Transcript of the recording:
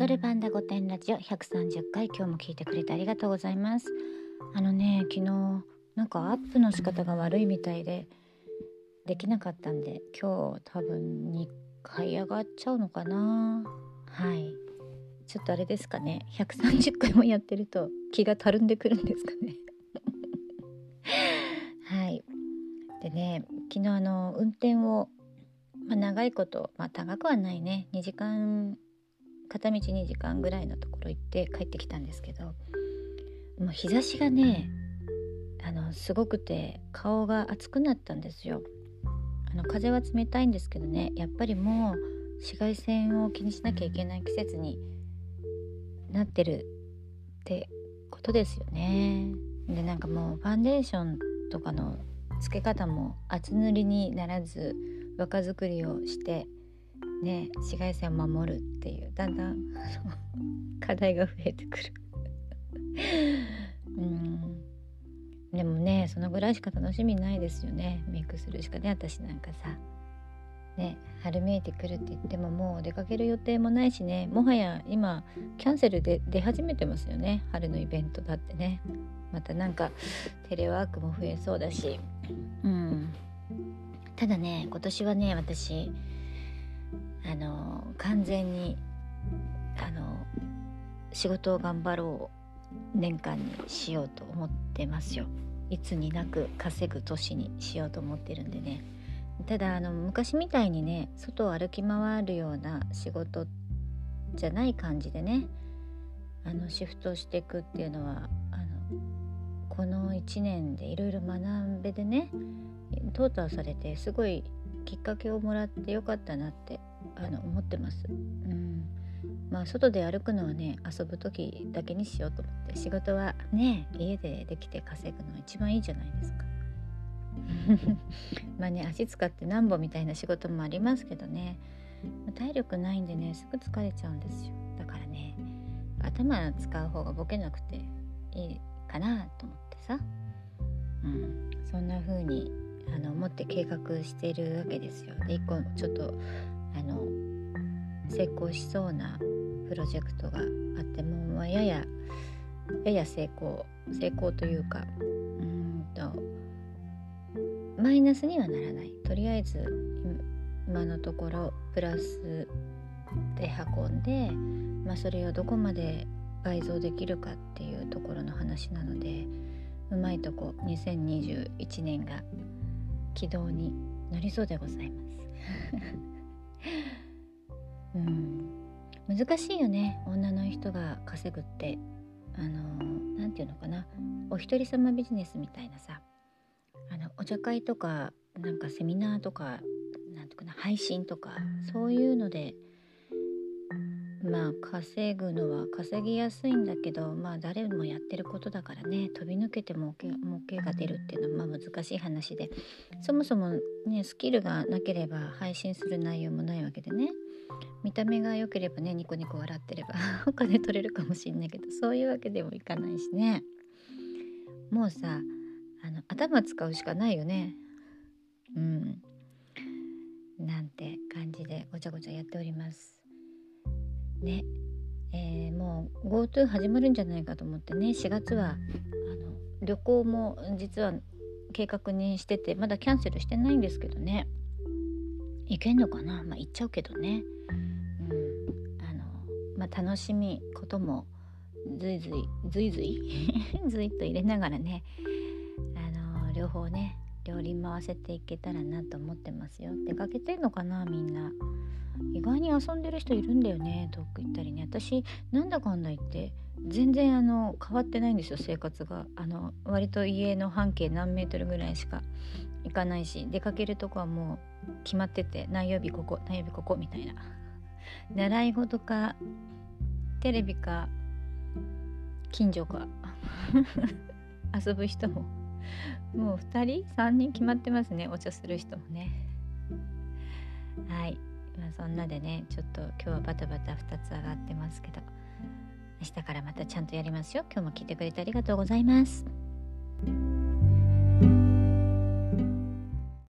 ドルパンダ御殿ラジオ130回今日も聞いてくれてありがとうございます。あのね昨日なんかアップの仕方が悪いみたいでできなかったんで今日多分2回上がっちゃうのかな。はい。ちょっとあれですかね。130回もやってると気がたるんでくるんですかね。はい。でね昨日あの運転を、まあ、長いことまあ長くはないね。2時間片道2時間ぐらいのところ行って帰ってきたんですけどもう日差しがねあのすごくて顔が熱くなったんですよ。あの風は冷たいんですけどねやっぱりもう紫外線を気にしなきゃいけない季節になってるってことですよね。でなんかもうファンデーションとかのつけ方も厚塗りにならず若作りをしてね紫外線を守るっていうだんだん 課題が増えてくる。うん。でもねそのぐらいしか楽しみないですよね。メイクするしかね私なんかさ。ね春めいてくるって言ってももう出かける予定もないしね。もはや今キャンセルで出始めてますよね。春のイベントだってね。またなんかテレワークも増えそうだし。うん。ただね今年はね私完全にあの仕事を頑張ろう年間にしようと思ってますよ。いつになく稼ぐ年にしようと思ってるんでね。ただあの昔みたいにね外を歩き回るような仕事じゃない感じでねあのシフトしていくっていうのはあのこの1年でいろいろ学べでね淘汰されてすごいきっかけをもらってよかったなってあの思ってます。うんまあ外で歩くのはね遊ぶ時だけにしようと思って仕事はね家でできて稼ぐのが一番いいじゃないですか。まあね足使ってなんぼみたいな仕事もありますけどね体力ないんでねすぐ疲れちゃうんですよだからね頭使う方がボケなくていいかなと思ってさ、うん、そんな風にあの思って計画しているわけですよ。で一個ちょっとあの成功しそうなプロジェクトがあってもうやややや成功成功というかうんとマイナスにはならない。とりあえず今のところプラスで運んで、まあ、それをどこまで倍増できるかっていうところの話なのでうまいとこ2021年が軌道に乗りそうでございます。うん。難しいよね。女の人が稼ぐって。あの何て言うのかな。お一人様ビジネスみたいなさ。あのお茶会とかなんかセミナーとかなんとかな配信とかそういうのでまあ稼ぐのは稼ぎやすいんだけどまあ誰もやってることだからね。飛び抜けても儲けが出るっていうのはまあ難しい話で。そもそもねスキルがなければ配信する内容もないわけでね。見た目が良ければねニコニコ笑ってれば お金取れるかもしんないけどそういうわけでもいかないしね。もうさあの頭使うしかないよね。うん。なんて感じでごちゃごちゃやっております。ね。えー、もう GoTo 始まるんじゃないかと思ってね。4月はあの旅行も実は計画にしててまだキャンセルしてないんですけどね。行けんのかな？まあ行っちゃうけどね。うん。あのまあ楽しみこともずいずいずいずいずいっと入れながらね。あの両方ね両輪回せていけたらなと思ってますよ。出かけてんのかなみんな。意外に遊んでる人いるんだよね遠く行ったりね。私なんだかんだ言って全然あの変わってないんですよ生活が。あの割と家の半径何メートルぐらいしか行かないし出かけるとこはもう決まってて何曜日ここ何曜日ここみたいな。習い事かテレビか近所か。遊ぶ人ももう2人？3人決まってますねお茶する人もね。はい。まあそんなでねちょっと今日はバタバタ2つ上がってますけど。明日からまたちゃんとやりますよ。今日も聞いてくれてありがとうございます。